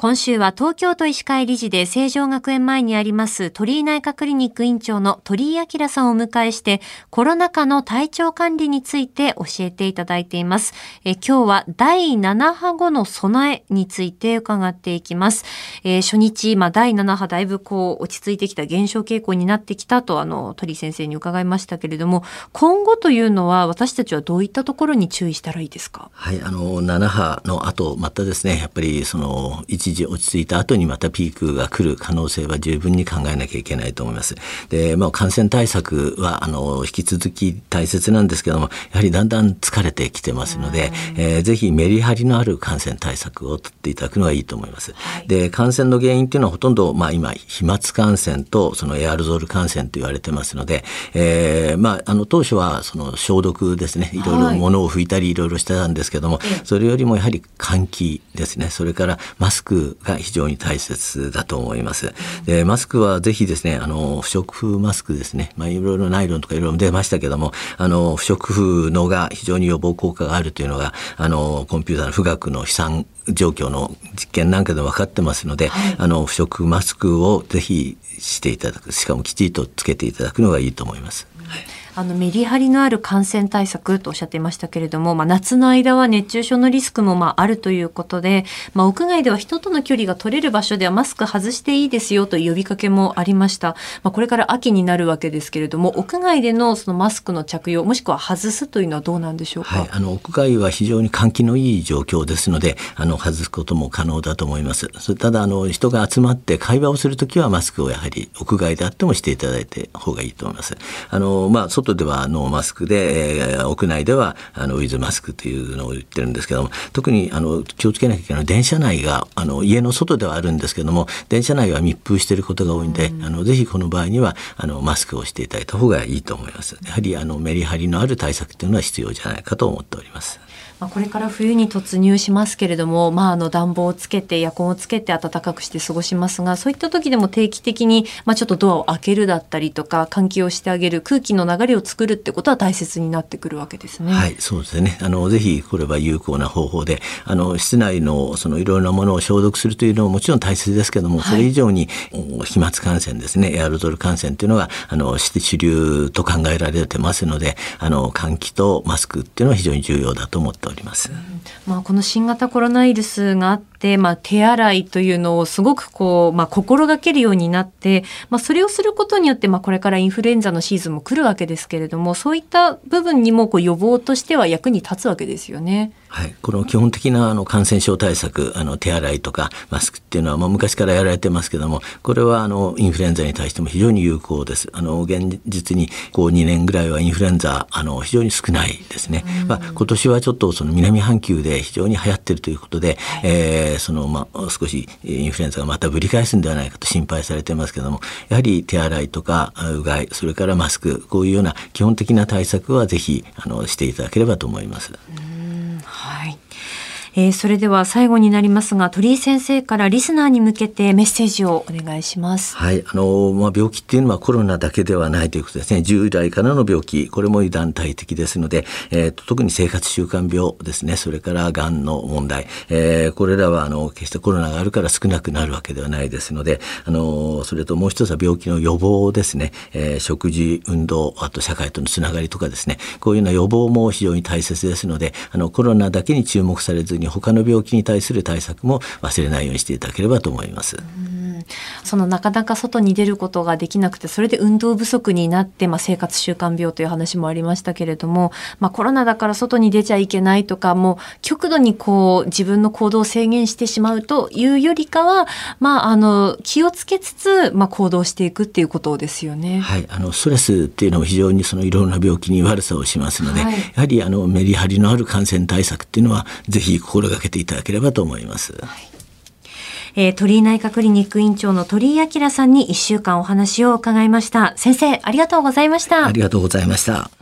今週は東京都医師会理事で成城学園前にあります鳥居内科クリニック院長の鳥居明さんをお迎えしてコロナ禍の体調管理について教えていただいています。え今日は第7波後の備えについて伺っていきます。えー、初日、まあ、第7波だいぶこう落ち着いてきた減少傾向になってきたとあの鳥居先生に伺いましたけれども今後というのは私たちはどういったところに注意したらいいですか？はいあの7波の後またですねやっぱりその一一時落ち着いた後にまたピークが来る可能性は十分に考えなきゃいけないと思います。で、まあ、感染対策は、あの、引き続き大切なんですけども、やはりだんだん疲れてきてますので、えー、ぜひメリハリのある感染対策をとっていただくのがいいと思います。はい、で、感染の原因っていうのはほとんど、まあ、今、飛沫感染とそのエアロゾル感染と言われてますので、えー、まあ、あの、当初はその消毒ですね、い。ろいろ物を拭いたりいろいろしてたんですけども、はい、それよりもやはり換気ですね、それからマスクが非常に大切だと思います。でマスクはぜひですねあの不織布マスクですね、まあ、いろいろナイロンとかいろいろ出ましたけどもあの不織布のが非常に予防効果があるというのがあのコンピューターの富岳の飛散状況の実験なんかで分かってますので、はい、あの不織布マスクをぜひしていただくしかもきちんとつけていただくのがいいと思います。はいあのメリハリのある感染対策とおっしゃっていましたけれども、まあ、夏の間は熱中症のリスクもまああるということで、まあ、屋外では人との距離が取れる場所ではマスク外していいですよという呼びかけもありました。まあ、これから秋になるわけですけれども、屋外でのそのマスクの着用、もしくは外すというのはどうなんでしょうか？はい、あの屋外は非常に換気のいい状況ですので、あの外すことも可能だと思います。ただあの人が集まって会話をするときはマスクをやはり屋外であってもしていただいて方がいいと思います。あのまあ外ではノーマスクで、えー、屋内ではあのウィズマスクというのを言ってるんですけども特にあの気をつけなきゃいけない電車内があの家の外ではあるんですけども電車内は密封していることが多いんで、うん、あのぜひこの場合にはあのマスクをしていただいた方がいいと思います。やはりあのメリハリのある対策というのは必要じゃないかと思っております。まあ、これから冬に突入しますけれども、まあ、あの暖房をつけてエアコンをつけて暖かくして過ごしますがそういった時でも定期的に、まあ、ちょっとドアを開けるだったりとか換気をしてあげる空気の流れを作るってことは大切になってくるわけですね。はいそうですね。あのぜひこれは有効な方法であの室内のそのいろいろなものを消毒するというのももちろん大切ですけども、それ以上に飛沫感染ですねエアロゾル感染というのがあの主流と考えられてますのであの換気とマスクっていうのは非常に重要だと思っております。まあ、この新型コロナウイルスがあって、まあ、手洗いというのをすごくこう、まあ、心がけるようになって、まあ、それをすることによって、まあ、これからインフルエンザのシーズンも来るわけですけれどもそういった部分にもこう予防としては役に立つわけですよね。はい、この基本的なあの感染症対策あの手洗いとかマスクっていうのはもう昔からやられてますけどもこれはあのインフルエンザに対しても非常に有効です。あの現実にこう2年ぐらいはインフルエンザあの非常に少ないですね、まあ、今年はちょっとその南半球で非常に流行っているということで、はい、えー、そのまあ少しインフルエンザがまたぶり返すんではないかと心配されてますけどもやはり手洗いとかうがいそれからマスクこういうような基本的な対策はぜひあのしていただければと思います。うんえー、それでは最後になりますが鳥居先生からリスナーに向けてメッセージをお願いします。はい。あのまあ、病気っていうのはコロナだけではないということですね。従来からの病気。これも団体的ですので、えー、特に生活習慣病ですね。それからがんの問題、えー、これらはあの決してコロナがあるから少なくなるわけではないですのであのそれともう一つは病気の予防ですね、えー、食事運動あと社会とのつながりとかですね。こういうような予防も非常に大切ですのであのコロナだけに注目されずに他の病気に対する対策も忘れないようにしていただければと思います。そのなかなか外に出ることができなくてそれで運動不足になって、まあ、生活習慣病という話もありましたけれども、まあ、コロナだから外に出ちゃいけないとかもう極度にこう自分の行動を制限してしまうというよりかは、まあ、あの気をつけつつ、まあ、行動していくっていうことですよね。はい、あのストレスっていうのも非常にそのいろんな病気に悪さをしますので、はい、やはりあのメリハリのある感染対策っていうのはぜひ心がけていただければと思います。はいえー、鳥居内科クリニック院長の鳥居明さんに1週間お話を伺いました。先生、ありがとうございました。ありがとうございました。